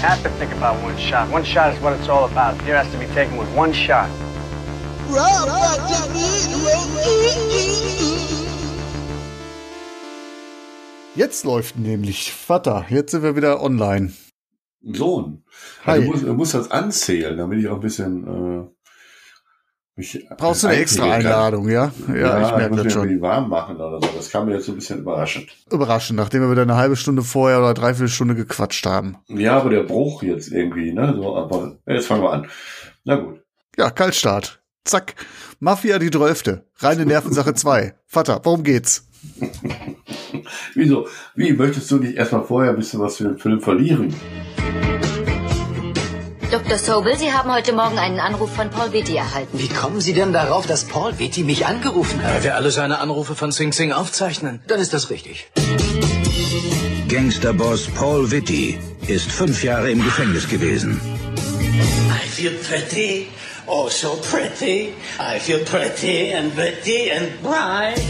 Have to think about one shot. One shot is what it's all about. Here has to be taken with one shot. Jetzt läuft nämlich Vater. Jetzt sind wir wieder online. Sohn. Hi. Also du musst, du musst das anzählen, damit ich auch ein bisschen äh, mich Brauchst du eine extra Einladung, ja? Ja, ich merke das schon. warm machen oder so. Das kam mir jetzt so ein bisschen überraschend. Überraschend, nachdem wir wieder eine halbe Stunde vorher oder dreiviertel Stunde gequatscht haben. Ja, aber der Bruch jetzt irgendwie, ne? So, aber jetzt fangen wir an. Na gut. Ja, Kaltstart. Zack. Mafia die Drölfte. Reine Nervensache 2. Vater, worum geht's? Wieso? Wie, möchtest du nicht erstmal vorher ein bisschen was für den Film verlieren? Dr. Sobel, Sie haben heute Morgen einen Anruf von Paul Vitti erhalten. Wie kommen Sie denn darauf, dass Paul Vitti mich angerufen hat? Weil wir alle seine Anrufe von Sing Sing aufzeichnen. Dann ist das richtig. Gangsterboss Paul Vitti ist fünf Jahre im Gefängnis gewesen. I feel pretty, oh so pretty. I feel pretty and witty and bright.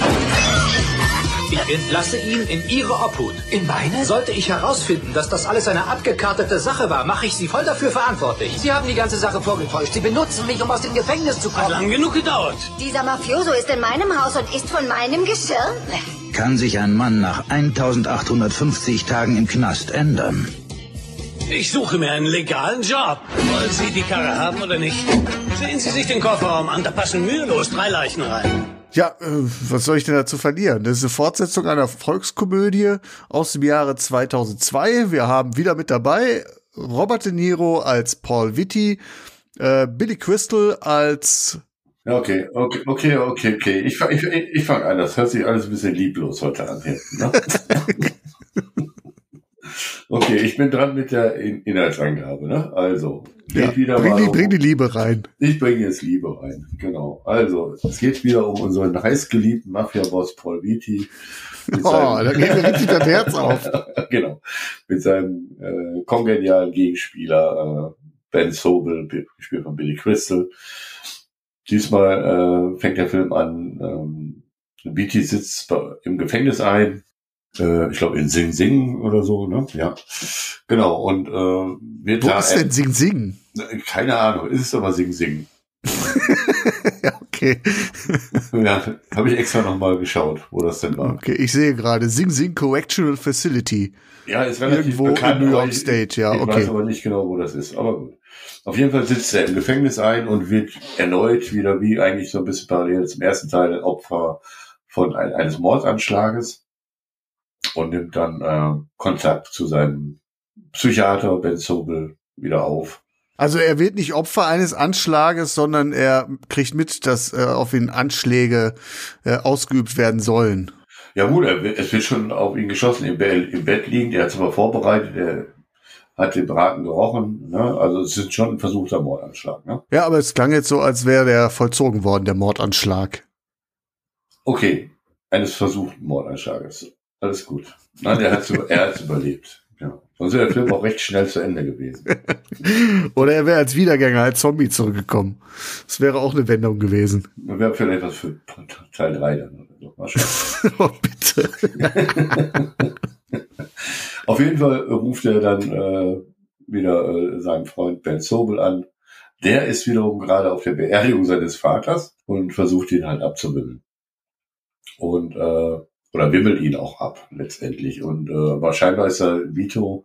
Ich entlasse ihn in Ihre Obhut. In meine? Sollte ich herausfinden, dass das alles eine abgekartete Sache war, mache ich Sie voll dafür verantwortlich. Sie haben die ganze Sache vorgetäuscht. Sie benutzen mich, um aus dem Gefängnis zu Hat kommen. lang genug gedauert. Dieser Mafioso ist in meinem Haus und ist von meinem Geschirr. Kann sich ein Mann nach 1850 Tagen im Knast ändern? Ich suche mir einen legalen Job. Wollen Sie die Karre haben oder nicht? Sehen Sie sich den Kofferraum an, da passen mühelos drei Leichen rein. Ja, äh, was soll ich denn dazu verlieren? Das ist eine Fortsetzung einer Volkskomödie aus dem Jahre 2002. Wir haben wieder mit dabei Robert De Niro als Paul Vitti, äh, Billy Crystal als okay, okay, okay, okay, okay. Ich, fang- ich, ich fange an. Das hört sich alles ein bisschen lieblos heute an hinten. Ne? okay, ich bin dran mit der In Inhaltsangabe. Ne? Also, geht ja, wieder bring, die, um- bring die Liebe rein. Ich bringe jetzt Liebe rein, genau. Also, es geht wieder um unseren heißgeliebten Mafia-Boss Paul Vitti. Mit Oh, da geht mir richtig das Herz auf. genau. Mit seinem äh, kongenialen Gegenspieler äh, Ben Sobel, gespielt von Billy Crystal. Diesmal äh, fängt der Film an, ähm, Vitti sitzt bei, im Gefängnis ein. Äh, ich glaube in Sing Sing oder so, ne? Ja. Genau. Und äh, wird Wo da ist denn Sing Sing? keine Ahnung, ist es aber Sing Sing. ja, okay. Ja, habe ich extra nochmal geschaut, wo das denn war. Okay, ich sehe gerade Sing Sing Correctional Facility. Ja, ist relativ Irgendwo bekannt. in New York ich- State, ja, ich okay. weiß aber nicht genau, wo das ist. Aber gut. Auf jeden Fall sitzt er im Gefängnis ein und wird erneut wieder, wie eigentlich so ein bisschen parallel zum ersten Teil, Opfer von ein, eines Mordanschlages und nimmt dann äh, Kontakt zu seinem Psychiater Ben Sobel wieder auf. Also er wird nicht Opfer eines Anschlages, sondern er kriegt mit, dass äh, auf ihn Anschläge äh, ausgeübt werden sollen. Ja gut, er, es wird schon auf ihn geschossen, im, im Bett liegend, er hat es aber vorbereitet, er hat den Braten gerochen, ne? also es ist schon ein versuchter Mordanschlag. Ne? Ja, aber es klang jetzt so, als wäre der vollzogen worden, der Mordanschlag. Okay, eines versuchten Mordanschlages. Alles gut. Nein, er hat er hat's überlebt. Ja. Sonst wäre der Film auch recht schnell zu Ende gewesen. Oder er wäre als Wiedergänger, als Zombie zurückgekommen. Das wäre auch eine Wendung gewesen. Und wäre vielleicht was für Teil 3 dann. oh, bitte. Auf jeden Fall ruft er dann äh, wieder äh, seinen Freund Ben Sobel an. Der ist wiederum gerade auf der Beerdigung seines Vaters und versucht ihn halt abzuwimmeln. Und äh, oder wimmelt ihn auch ab letztendlich. Und äh, wahrscheinlich ist er Vito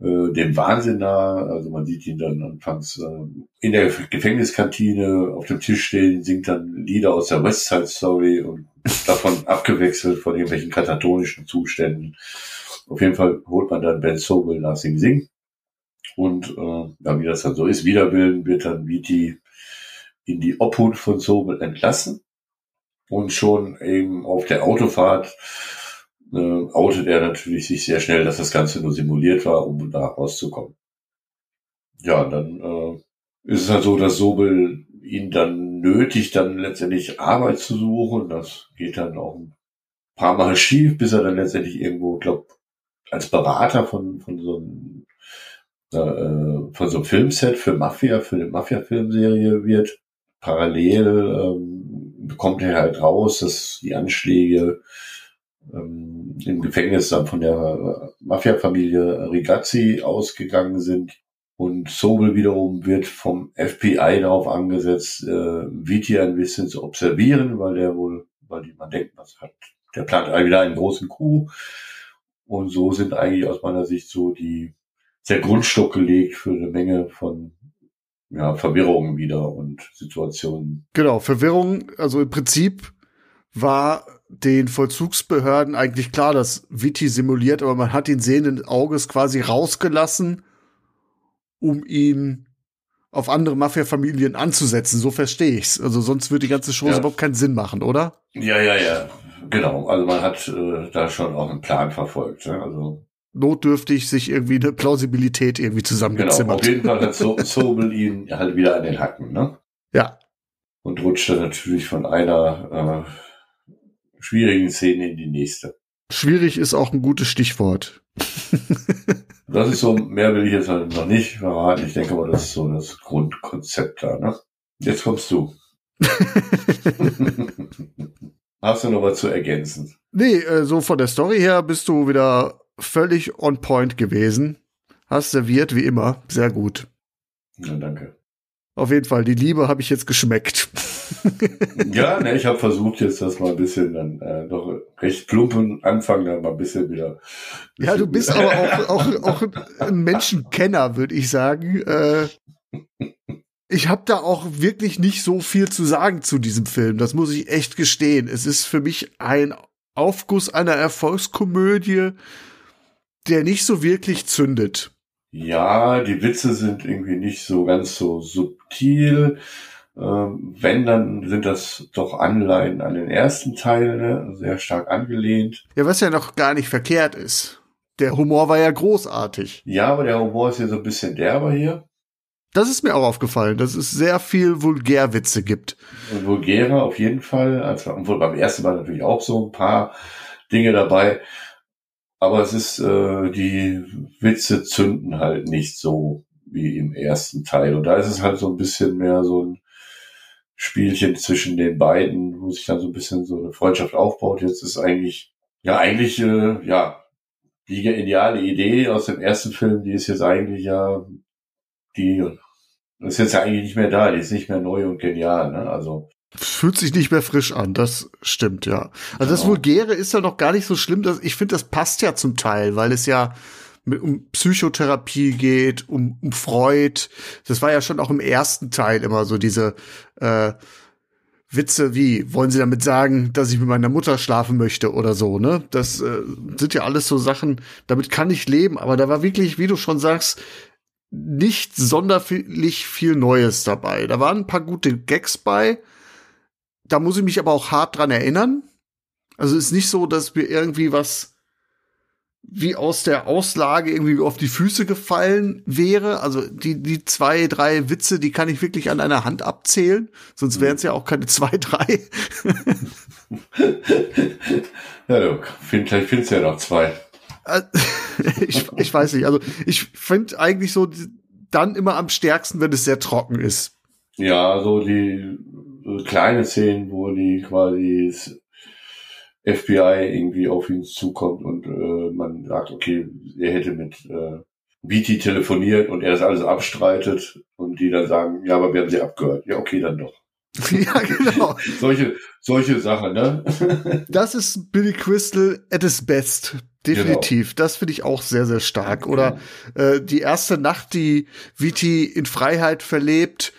äh, dem Wahnsinn nah. Also man sieht ihn dann anfangs äh, in der Gefängniskantine auf dem Tisch stehen, singt dann Lieder aus der West Side Story und davon abgewechselt von irgendwelchen katatonischen Zuständen. Auf jeden Fall holt man dann Ben Sobel nach Sing Sing. Und äh, ja, wie das dann so ist, widerwillen wird dann Viti in die Obhut von Sobel entlassen. Und schon eben auf der Autofahrt äh, outet er natürlich sich sehr schnell, dass das Ganze nur simuliert war, um da rauszukommen. Ja, dann äh, ist es halt so, dass Sobel ihn dann nötigt, dann letztendlich Arbeit zu suchen. Das geht dann auch ein paar Mal schief, bis er dann letztendlich irgendwo, glaub, als Berater von, von so einem äh, von so einem Filmset für Mafia, für eine Mafia-Filmserie wird. Parallel ähm, bekommt er halt raus, dass die Anschläge ähm, im Gefängnis dann von der Mafia-Familie Rigazzi ausgegangen sind. Und Sobel wiederum wird vom FBI darauf angesetzt, äh, Viti ein bisschen zu observieren, weil der wohl, weil die, man denkt, was hat, der plant wieder einen großen Coup. Und so sind eigentlich aus meiner Sicht so die, der Grundstock gelegt für eine Menge von ja, Verwirrungen wieder und Situationen. Genau, Verwirrung, also im Prinzip war den Vollzugsbehörden eigentlich klar, dass Viti simuliert, aber man hat ihn sehenden Auges quasi rausgelassen, um ihn auf andere Mafia-Familien anzusetzen. So verstehe ich's. Also sonst würde die ganze Show Ja. überhaupt keinen Sinn machen, oder? Ja, ja, ja. Genau. Also man hat äh, da schon auch einen Plan verfolgt. Ne? Also Notdürftig sich irgendwie eine Plausibilität irgendwie genau. zusammengezimmert. Auf jeden Fall hat so Sobel ihn halt wieder an den Hacken, ne? Ja. Und rutscht dann natürlich von einer äh, schwierigen Szene in die nächste. Schwierig ist auch ein gutes Stichwort. Das ist so, mehr will ich jetzt halt noch nicht verraten. Ich denke mal, das ist so das Grundkonzept da, ne? Jetzt kommst du. Hast du noch was zu ergänzen? Nee, äh, so von der Story her bist du wieder völlig on point gewesen. Hast serviert wie immer. Sehr gut. Ja, danke. Auf jeden Fall, die Liebe habe ich jetzt geschmeckt. Ja, ne, ich habe versucht jetzt das mal ein bisschen dann äh, noch recht plumpen Anfang dann mal ein bisschen wieder. Ja, du bist aber auch, auch, auch ein Menschenkenner, würde ich sagen. Äh, ich habe da auch wirklich nicht so viel zu sagen zu diesem Film. Das muss ich echt gestehen. Es ist für mich ein Aufguss einer Erfolgskomödie, der nicht so wirklich zündet. Ja, die Witze sind irgendwie nicht so ganz so subtil. Ähm, wenn, dann sind das doch Anleihen an den ersten Teil, ne? sehr stark angelehnt. Ja, was ja noch gar nicht verkehrt ist. Der Humor war ja großartig. Ja, aber der Humor ist hier so ein bisschen derber hier. Das ist mir auch aufgefallen, dass es sehr viel Vulgärwitze gibt. Vulgärer auf jeden Fall. Also, obwohl beim ersten Mal natürlich auch so ein paar Dinge dabei. Aber es ist, äh, die Witze zünden halt nicht so wie im ersten Teil. Und da ist es halt so ein bisschen mehr so ein Spielchen zwischen den beiden, wo sich dann so ein bisschen so eine Freundschaft aufbaut. Jetzt ist eigentlich, ja, eigentlich, äh, ja, die ideale Idee aus dem ersten Film, die ist jetzt eigentlich ja, die ist jetzt ja eigentlich nicht mehr da, die ist nicht mehr neu und genial, ne? Also, Fühlt sich nicht mehr frisch an, das stimmt, ja. Also das Genau. Vulgäre ist ja noch gar nicht so schlimm. Dass, ich finde, das passt ja zum Teil, weil es ja mit, um Psychotherapie geht, um, um Freud. Das war ja schon auch im ersten Teil immer so diese äh, Witze wie, wollen Sie damit sagen, dass ich mit meiner Mutter schlafen möchte oder so, ne? Das äh, sind ja alles so Sachen, damit kann ich leben, aber da war wirklich, wie du schon sagst, nicht sonderlich viel Neues dabei. Da waren ein paar gute Gags bei. Da muss ich mich aber auch hart dran erinnern. Also ist nicht so, dass mir irgendwie was wie aus der Auslage irgendwie auf die Füße gefallen wäre. Also die, die zwei, drei Witze, die kann ich wirklich an einer Hand abzählen. Sonst wären es ja auch keine zwei, drei. ja, du, find, vielleicht findest du ja noch zwei. Äh, ich, ich weiß nicht. Also ich finde eigentlich so dann immer am stärksten, wenn es sehr trocken ist. Ja, so die kleine Szenen, wo die quasi das FBI irgendwie auf ihn zukommt und äh, man sagt, okay, er hätte mit äh, Beatty telefoniert und er das alles abstreitet und die dann sagen, ja, aber wir haben sie abgehört. Ja, okay, dann doch. ja, genau. solche, solche Sachen, ne? Das ist Billy Crystal at his best. Definitiv. Genau. Das finde ich auch sehr, sehr stark. Oder äh, die erste Nacht, die Viti in Freiheit verlebt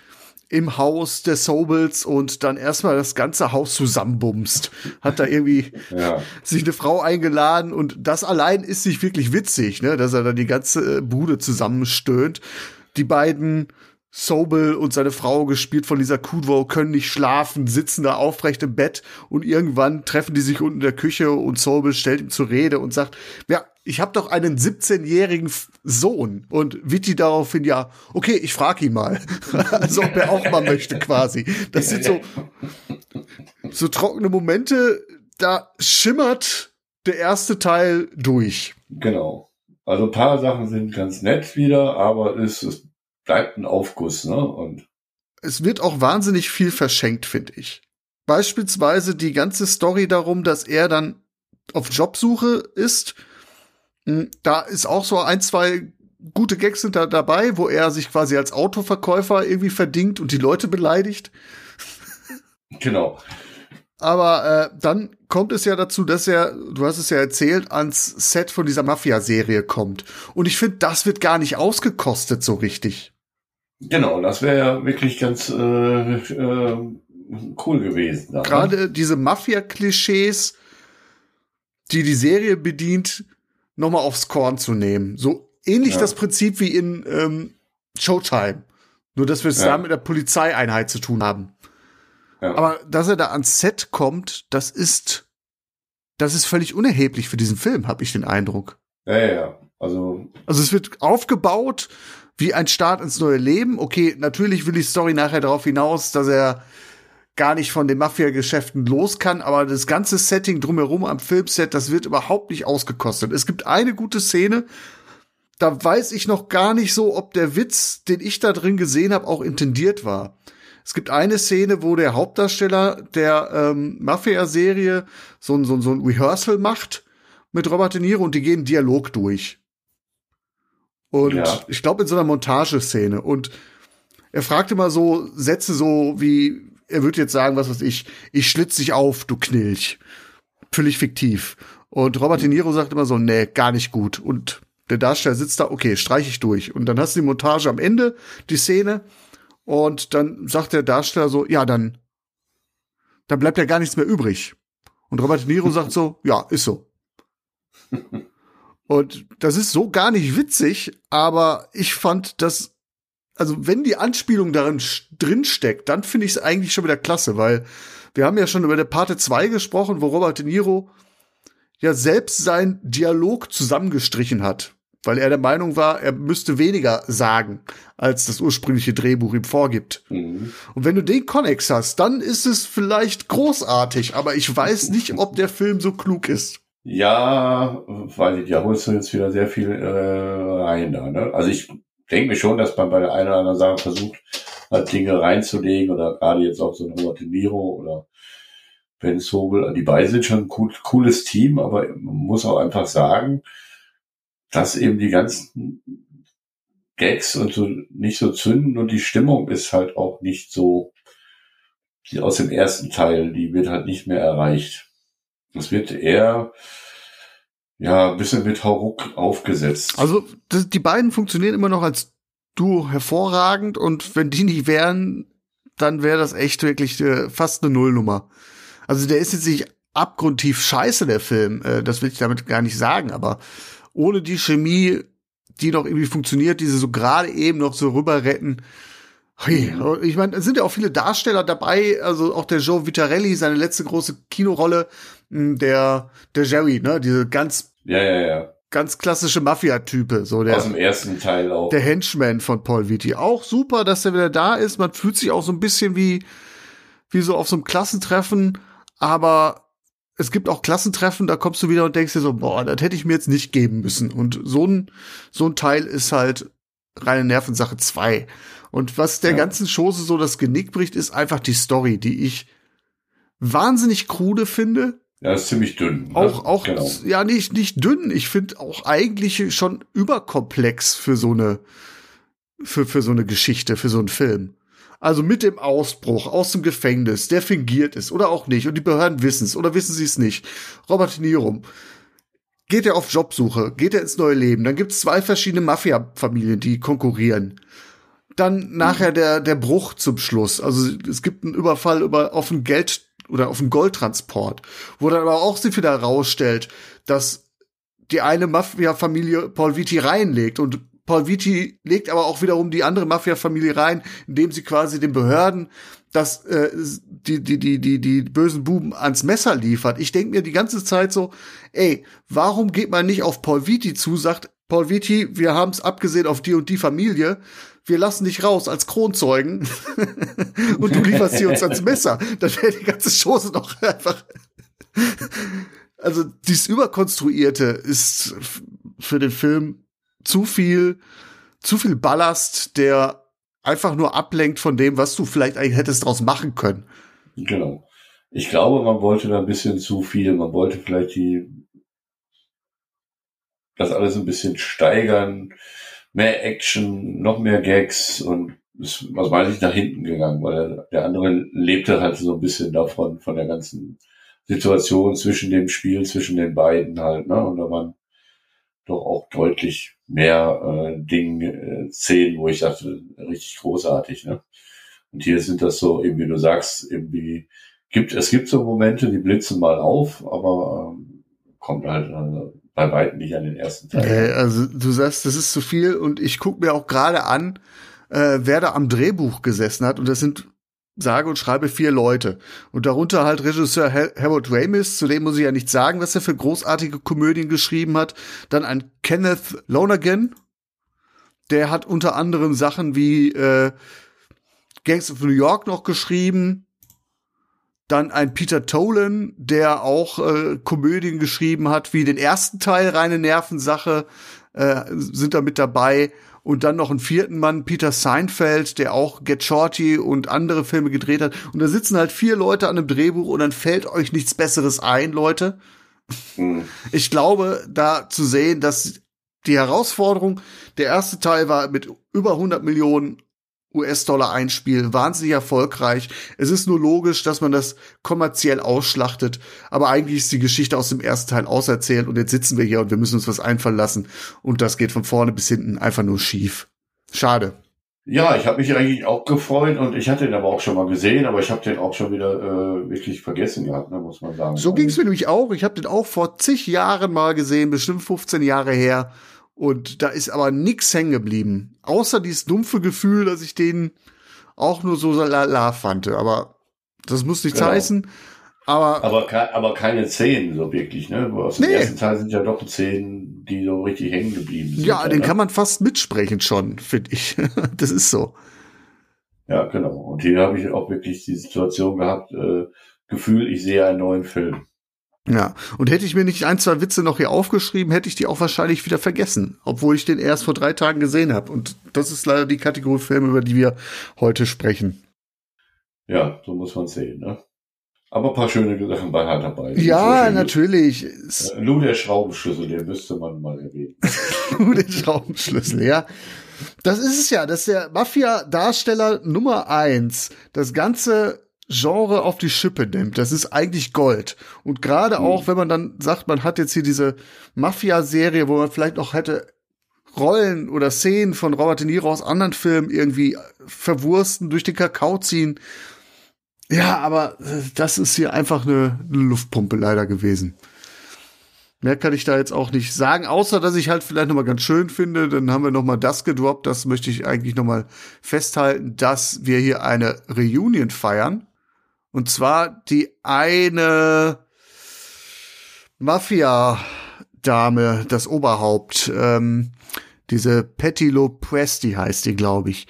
im Haus der Sobels und dann erstmal das ganze Haus zusammenbumst. Hat da irgendwie ja. sich eine Frau eingeladen und das allein ist nicht wirklich witzig, ne, dass er dann die ganze äh, Bude zusammenstöhnt. Die beiden Sobel und seine Frau, gespielt von Lisa Kudrow, können nicht schlafen, sitzen da aufrecht im Bett und irgendwann treffen die sich unten in der Küche und Sobel stellt ihm zur Rede und sagt, ja, ich habe doch einen 17-jährigen Sohn. Und Vitti daraufhin, ja, okay, ich frage ihn mal. also ob er auch mal möchte quasi. Das sind so, so trockene Momente, da schimmert der erste Teil durch. Genau. Also ein paar Sachen sind ganz nett wieder, aber es, es bleibt ein Aufguss, ne? Und es wird auch wahnsinnig viel verschenkt, finde ich. Beispielsweise die ganze Story darum, dass er dann auf Jobsuche ist. Hm, da ist auch so ein, zwei gute Gags sind da dabei, wo er sich quasi als Autoverkäufer irgendwie verdingt und die Leute beleidigt. Genau. Aber äh, dann kommt es ja dazu, dass er, du hast es ja erzählt, ans Set von dieser Mafia-Serie kommt. Und ich finde, das wird gar nicht ausgekostet so richtig. Genau, das wäre ja wirklich ganz äh, äh, cool gewesen. Ne? Gerade diese Mafia-Klischees, die die Serie bedient, nochmal aufs Korn zu nehmen. So ähnlich ja. das Prinzip wie in ähm, Showtime. Nur, dass wir es ja. da mit der Polizeieinheit zu tun haben. Ja. Aber dass er da ans Set kommt, das ist, das ist völlig unerheblich für diesen Film, habe ich den Eindruck. Ja, ja, also. Also es wird aufgebaut wie ein Start ins neue Leben. Okay, natürlich will die Story nachher darauf hinaus, dass er gar nicht von den Mafia-Geschäften los kann, aber das ganze Setting drumherum am Filmset, das wird überhaupt nicht ausgekostet. Es gibt eine gute Szene, da weiß ich noch gar nicht so, ob der Witz, den ich da drin gesehen habe, auch intendiert war. Es gibt eine Szene, wo der Hauptdarsteller der ähm, Mafia-Serie so, ein so, so ein Rehearsal macht mit Robert De Niro und die gehen Dialog durch. Und ja. ich glaube in so einer Montageszene. Und er fragt immer so Sätze so wie, er würde jetzt sagen, was weiß ich, ich schlitz dich auf, du Knilch. Völlig fiktiv. Und Robert De Niro sagt immer so, nee, gar nicht gut. Und der Darsteller sitzt da, okay, streich ich durch. Und dann hast du die Montage am Ende, die Szene. Und dann sagt der Darsteller so, ja, dann, dann bleibt ja gar nichts mehr übrig. Und Robert De Niro sagt so, ja, ist so. Und das ist so gar nicht witzig, aber ich fand das, also wenn die Anspielung darin drin steckt, dann finde ich es eigentlich schon wieder klasse, weil wir haben ja schon über der Parte 2 gesprochen, wo Robert De Niro ja selbst seinen Dialog zusammengestrichen hat, weil er der Meinung war, er müsste weniger sagen, als das ursprüngliche Drehbuch ihm vorgibt. Mhm. Und wenn du den Connex hast, dann ist es vielleicht großartig, aber ich weiß nicht, ob der Film so klug ist. Ja, weil ich, ja holst du jetzt wieder sehr viel äh, rein da. Ne? Also ich denke mir schon, dass man bei der einen oder anderen Sache versucht, halt Dinge reinzulegen oder gerade jetzt auch so ein Robert De Niro oder Ben Sobel. Die beiden sind schon ein cool, cooles Team, aber man muss auch einfach sagen, dass eben die ganzen Gags und so nicht so zünden und die Stimmung ist halt auch nicht so die aus dem ersten Teil, die wird halt nicht mehr erreicht. Es wird eher ja ein bisschen mit Hauruck aufgesetzt. Also das, die beiden funktionieren immer noch als Duo hervorragend und wenn die nicht wären, dann wäre das echt wirklich äh, fast eine Nullnummer. Also der ist jetzt nicht abgrundtief scheiße, der Film. Äh, das will ich damit gar nicht sagen, aber ohne die Chemie, die noch irgendwie funktioniert, diese so gerade eben noch so rüber retten, Hey, ich meine, es sind ja auch viele Darsteller dabei, also auch der Joe Vitarelli, seine letzte große Kinorolle, hm, der, der Jerry, ne, diese ganz, ja, ja, ja. ganz klassische Mafia-Type, so der. Aus dem ersten Teil auch. Der Henchman von Paul Vitti. Auch super, dass er wieder da ist. Man fühlt sich auch so ein bisschen wie, wie so auf so einem Klassentreffen, aber es gibt auch Klassentreffen, da kommst du wieder und denkst dir so, boah, das hätte ich mir jetzt nicht geben müssen. Und so ein, so ein Teil ist halt reine Nervensache zwei. Und was der ja. ganzen Chose so das Genick bricht, ist einfach die Story, die ich wahnsinnig krude finde. Ja, ist ziemlich dünn. Ne? Auch, auch, genau. ja, nicht, nicht dünn. Ich finde auch eigentlich schon überkomplex für so eine, für, für so eine Geschichte, für so einen Film. Also mit dem Ausbruch aus dem Gefängnis, der fingiert ist oder auch nicht, und die Behörden wissen es oder wissen sie es nicht. Robert De Niro geht er auf Jobsuche, geht er ins neue Leben. Dann gibt es zwei verschiedene Mafia-Familien, die konkurrieren dann nachher der, der Bruch zum Schluss. Also es gibt einen Überfall über, auf ein Geld oder auf einen Goldtransport, wo dann aber auch sich wieder herausstellt, dass die eine Mafia-Familie Paul Vitti reinlegt und Paul Vitti legt aber auch wiederum die andere Mafia-Familie rein, indem sie quasi den Behörden das äh, die die die die die bösen Buben ans Messer liefert. Ich denke mir die ganze Zeit so, ey, warum geht man nicht auf Paul Vitti zu, sagt Paul Vitti, wir haben es abgesehen auf die und die Familie, wir lassen dich raus als Kronzeugen und du lieferst sie uns ans Messer. Dann wäre die ganze Chose doch einfach. also dieses Überkonstruierte ist für den Film zu viel, zu viel Ballast, der einfach nur ablenkt von dem, was du vielleicht eigentlich hättest draus machen können. Genau. Ich glaube, man wollte da ein bisschen zu viel. Man wollte vielleicht die, das alles ein bisschen steigern. Mehr Action, noch mehr Gags und ist, was weiß ich, nach hinten gegangen, weil der, der andere lebte halt so ein bisschen davon, von der ganzen Situation zwischen dem Spiel, zwischen den beiden halt, ne? Und da waren doch auch deutlich mehr äh, Dinge, äh, Szenen, wo ich dachte, richtig großartig, ne? Und hier sind das so, eben wie du sagst, irgendwie gibt, es gibt so Momente, die blitzen mal auf, aber ähm, kommt halt äh, bei weitem nicht an den ersten Teil. Äh, also du sagst, das ist zu viel und ich gucke mir auch gerade an, äh, wer da am Drehbuch gesessen hat und das sind sage und schreibe vier Leute. Und darunter halt Regisseur Harold Ramis, zu dem muss ich ja nicht sagen, was er für großartige Komödien geschrieben hat. Dann ein Kenneth Lonergan, der hat unter anderem Sachen wie äh, Gangs of New York noch geschrieben. Dann ein Peter Tolan, der auch äh, Komödien geschrieben hat, wie den ersten Teil, reine Nervensache, äh, sind da mit dabei und dann noch einen vierten Mann, Peter Seinfeld, der auch Get Shorty und andere Filme gedreht hat. Und da sitzen halt vier Leute an einem Drehbuch und dann fällt euch nichts Besseres ein, Leute. Mhm. Ich glaube, da zu sehen, dass die Herausforderung, der erste Teil war mit über 100 Millionen US-Dollar einspielen, wahnsinnig erfolgreich. Es ist nur logisch, dass man das kommerziell ausschlachtet, aber eigentlich ist die Geschichte aus dem ersten Teil auserzählt und jetzt sitzen wir hier und wir müssen uns was einfallen lassen und das geht von vorne bis hinten einfach nur schief. Schade. Ja, ich habe mich eigentlich auch gefreut und ich hatte ihn aber auch schon mal gesehen, aber ich habe den auch schon wieder äh, wirklich vergessen gehabt, ne, muss man sagen. So ging es mir nämlich auch. Ich habe den auch vor zig Jahren mal gesehen, bestimmt 15 Jahre her. Und da ist aber nix hängen geblieben. Außer dieses dumpfe Gefühl, dass ich den auch nur so lala fand. Aber das muss nichts genau. heißen. Aber, aber, aber keine Szenen so wirklich, ne? Aus dem nee. ersten Teil sind ja doch Szenen, die so richtig hängen geblieben sind. Ja, den ne? kann man fast mitsprechen schon, finde ich. das ist so. Ja, genau. Und hier habe ich auch wirklich die Situation gehabt, äh, Gefühl, ich sehe einen neuen Film. Ja, und hätte ich mir nicht ein, zwei Witze noch hier aufgeschrieben, hätte ich die auch wahrscheinlich wieder vergessen, obwohl ich den erst vor drei Tagen gesehen habe. Und das ist leider die Kategorie Filme, über die wir heute sprechen. Ja, so muss man sehen, ne? Aber ein paar schöne Sachen bei halt dabei. Ja, so natürlich. Äh, Lou der Schraubenschlüssel, den müsste man mal erwähnen. Lou der Schraubenschlüssel, ja. Das ist es ja, das ist der Mafia-Darsteller Nummer eins. Das Ganze Genre auf die Schippe nimmt. Das ist eigentlich Gold. Und gerade mhm. auch, wenn man dann sagt, man hat jetzt hier diese Mafia-Serie, wo man vielleicht auch hätte Rollen oder Szenen von Robert De Niro aus anderen Filmen irgendwie verwursten, durch den Kakao ziehen. Ja, aber das ist hier einfach eine, eine Luftpumpe leider gewesen. Mehr kann ich da jetzt auch nicht sagen, außer dass ich halt vielleicht noch mal ganz schön finde. Dann haben wir noch mal das gedroppt. Das möchte ich eigentlich noch mal festhalten, dass wir hier eine Reunion feiern und zwar die eine Mafia-Dame, das Oberhaupt, ähm, diese Patty Lopresti heißt die, glaube ich,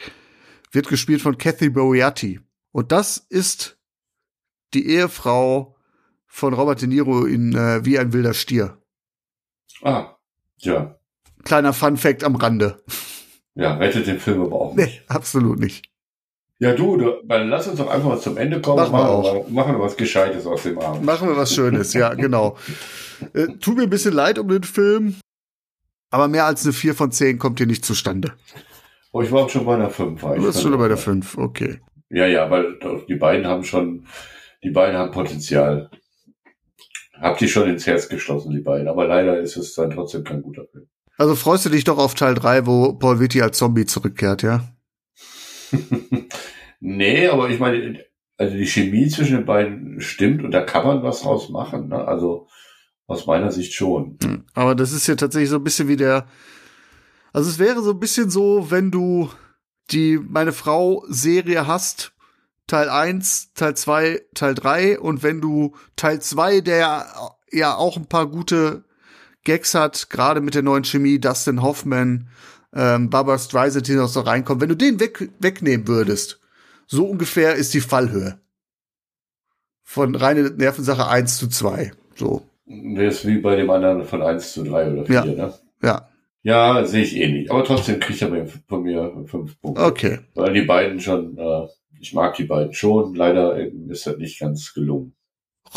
wird gespielt von Kathy Boiati. Und das ist die Ehefrau von Robert De Niro in äh, Wie ein wilder Stier. Ah, ja. Kleiner Fun Fact am Rande. Ja, rettet den Film aber auch nicht. Nee, absolut nicht. Ja, du, du, dann lass uns doch einfach zum Ende kommen. Machen wir, auch. machen wir was Gescheites aus dem Abend. Machen wir was Schönes, ja, genau. Äh, tut mir ein bisschen leid um den Film, aber mehr als eine 4 von 10 kommt hier nicht zustande. Oh, ich war schon bei der 5. Du bist schon bei der 5, okay. Ja, ja, weil die beiden haben schon, die beiden haben Potenzial. Habt ihr schon ins Herz geschlossen, die beiden. Aber leider ist es dann trotzdem kein guter Film. Also freust du dich doch auf Teil 3, wo Paul Vitti als Zombie zurückkehrt, ja? Nee, aber ich meine, also die Chemie zwischen den beiden stimmt und da kann man was draus machen. Ne? Also aus meiner Sicht schon. Hm. Aber das ist ja tatsächlich so ein bisschen wie der Also es wäre so ein bisschen so, wenn du die Meine Frau Serie hast, Teil 1, Teil 2, Teil 3 und wenn du Teil 2, der ja auch ein paar gute Gags hat, gerade mit der neuen Chemie, Dustin Hoffman, ähm, Barbara Streisand, die noch so reinkommt, wenn du den weg, wegnehmen würdest, so ungefähr ist die Fallhöhe. Von reine Nervensache 1 zu 2. So. Das ist wie bei dem anderen von 1 zu 3 oder 4, Ja. ne? Ja. Ja, sehe ich ähnlich. Aber trotzdem kriegt er von mir fünf Punkte. Okay. Weil die beiden schon, äh, ich mag die beiden schon. Leider ist das nicht ganz gelungen.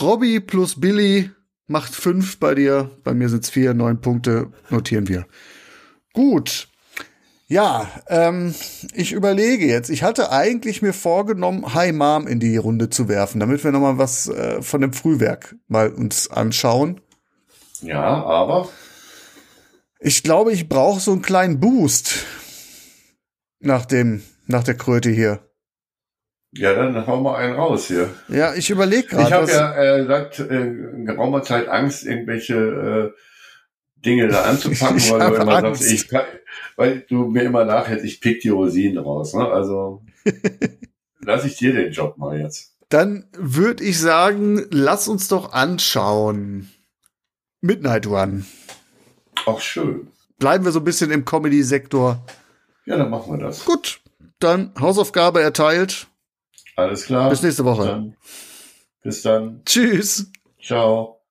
Robbie plus Billy macht fünf bei dir. Bei mir sind's vier, neun Punkte. Notieren wir. Gut. Ja, ähm, ich überlege jetzt. Ich hatte eigentlich mir vorgenommen, Hi Mom in die Runde zu werfen, damit wir noch mal was äh, von dem Frühwerk mal uns anschauen. Ja, aber Ich glaube, ich brauche so einen kleinen Boost nach dem, nach der Kröte hier. ja, dann hau mal einen raus hier. Ja, ich überlege ich gerade. habe was- ja äh, seit äh, geraumer Zeit Angst, irgendwelche äh, Dinge da anzupacken, Ich weil du immer Angst. sagst, ich, weil du mir immer nachhältst, ich pick die Rosinen raus. Ne? Also lass ich dir den Job mal jetzt. Dann würde ich sagen, lass uns doch anschauen. Midnight Run. Auch schön. Bleiben wir so ein bisschen im Comedy-Sektor. Ja, dann machen wir das. Gut, dann Hausaufgabe erteilt. Alles klar. Bis nächste Woche. Dann, bis dann. Tschüss. Ciao.